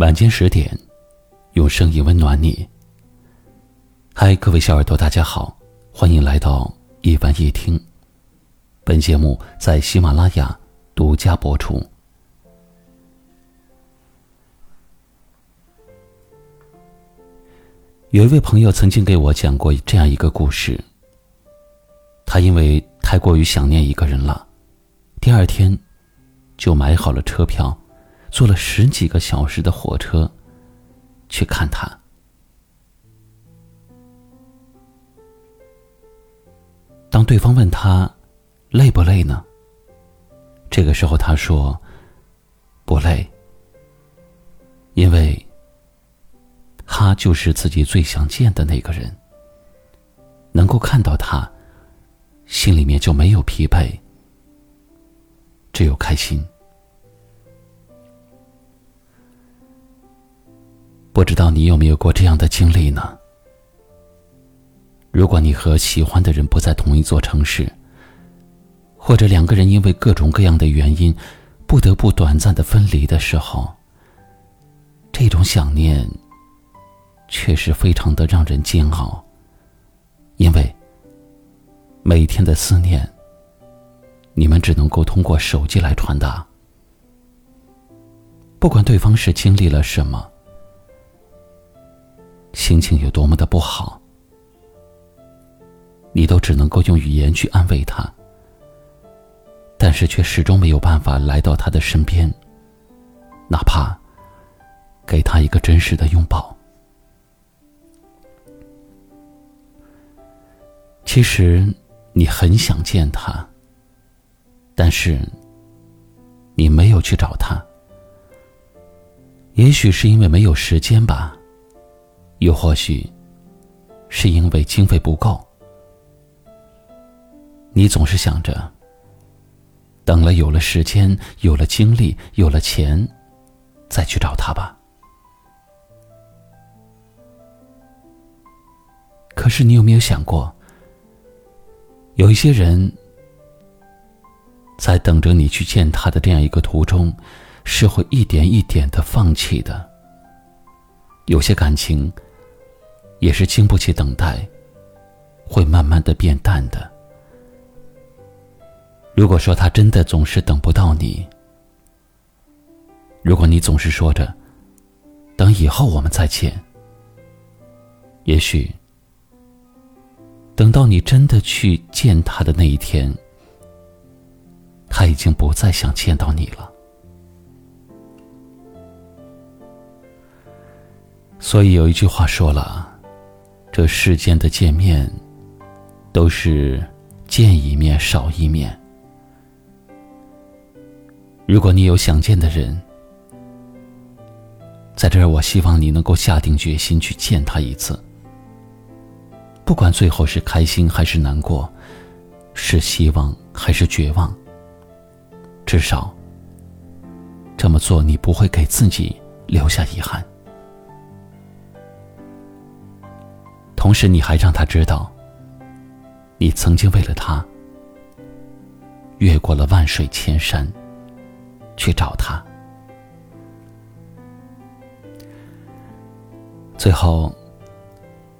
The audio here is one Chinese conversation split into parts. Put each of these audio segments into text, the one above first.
晚间十点，用声音温暖你。嗨，各位小耳朵，大家好，欢迎来到一晚夜听。本节目在喜马拉雅独家播出。有一位朋友曾经给我讲过这样一个故事。他因为太过于想念一个人了，第二天就买好了车票。坐了十几个小时的火车，去看他。当对方问他累不累呢？这个时候他说不累，因为他就是自己最想见的那个人。能够看到他，心里面就没有疲惫，只有开心。不知道你有没有过这样的经历呢？如果你和喜欢的人不在同一座城市，或者两个人因为各种各样的原因不得不短暂的分离的时候，这种想念确实非常的让人煎熬，因为每天的思念，你们只能够通过手机来传达，不管对方是经历了什么。心情有多么的不好，你都只能够用语言去安慰他，但是却始终没有办法来到他的身边，哪怕给他一个真实的拥抱。其实你很想见他，但是你没有去找他，也许是因为没有时间吧。又或许，是因为经费不够，你总是想着，等了有了时间、有了精力、有了钱，再去找他吧。可是你有没有想过，有一些人，在等着你去见他的这样一个途中，是会一点一点的放弃的。有些感情。也是经不起等待，会慢慢的变淡的。如果说他真的总是等不到你，如果你总是说着等以后我们再见，也许等到你真的去见他的那一天，他已经不再想见到你了。所以有一句话说了。这世间的见面，都是见一面少一面。如果你有想见的人，在这儿，我希望你能够下定决心去见他一次。不管最后是开心还是难过，是希望还是绝望，至少这么做，你不会给自己留下遗憾。同时，你还让他知道，你曾经为了他，越过了万水千山，去找他。最后，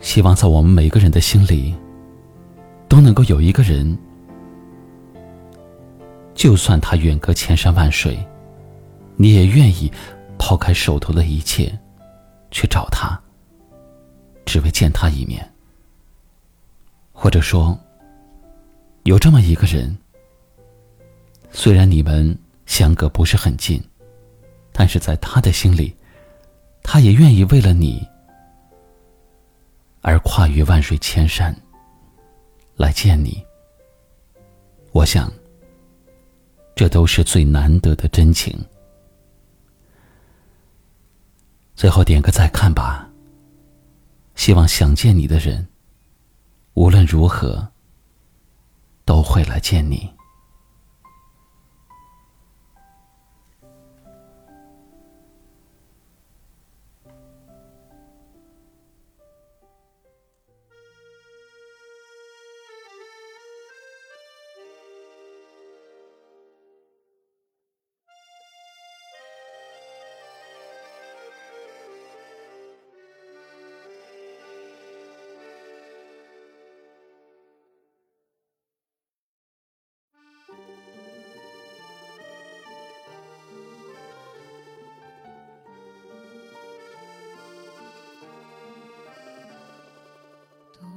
希望在我们每个人的心里，都能够有一个人，就算他远隔千山万水，你也愿意抛开手头的一切，去找他。只为见他一面，或者说，有这么一个人，虽然你们相隔不是很近，但是在他的心里，他也愿意为了你而跨越万水千山来见你。我想，这都是最难得的真情。最后点个再看吧。希望想见你的人，无论如何，都会来见你。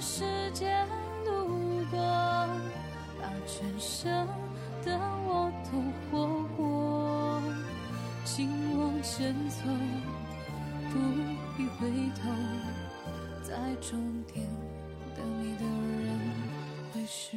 时间路过，把全生的我都活过。请往前走，不必回头，在终点等你的人会是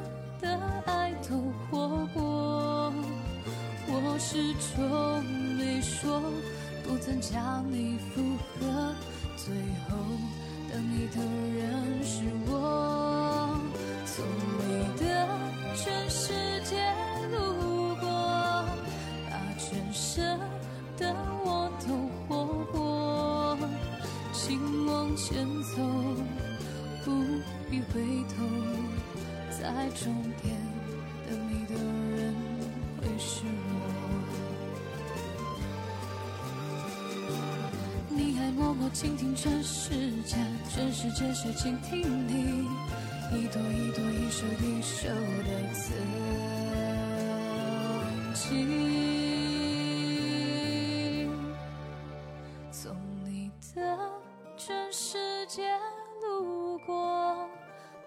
爱都活过。我始终没说，不曾将你附和，最后等你的人是我。从你的全世界路过，把全生的我都活过。请往前走，不必回头，在终点等你的人会是我。你还默默倾听全世界，全世界谁倾听你？一朵一朵，一首一首的曾经。从你的全世界路过，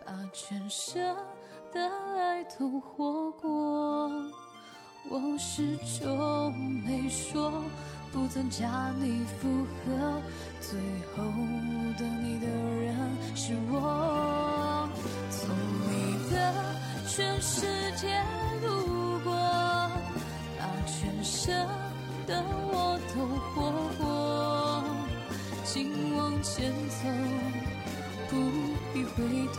把全身的爱都活过。我始终没说，不曾加你负荷，最后等你的人是我。从你的全世界路过，把全生的我都活过。请往前走，不必回头，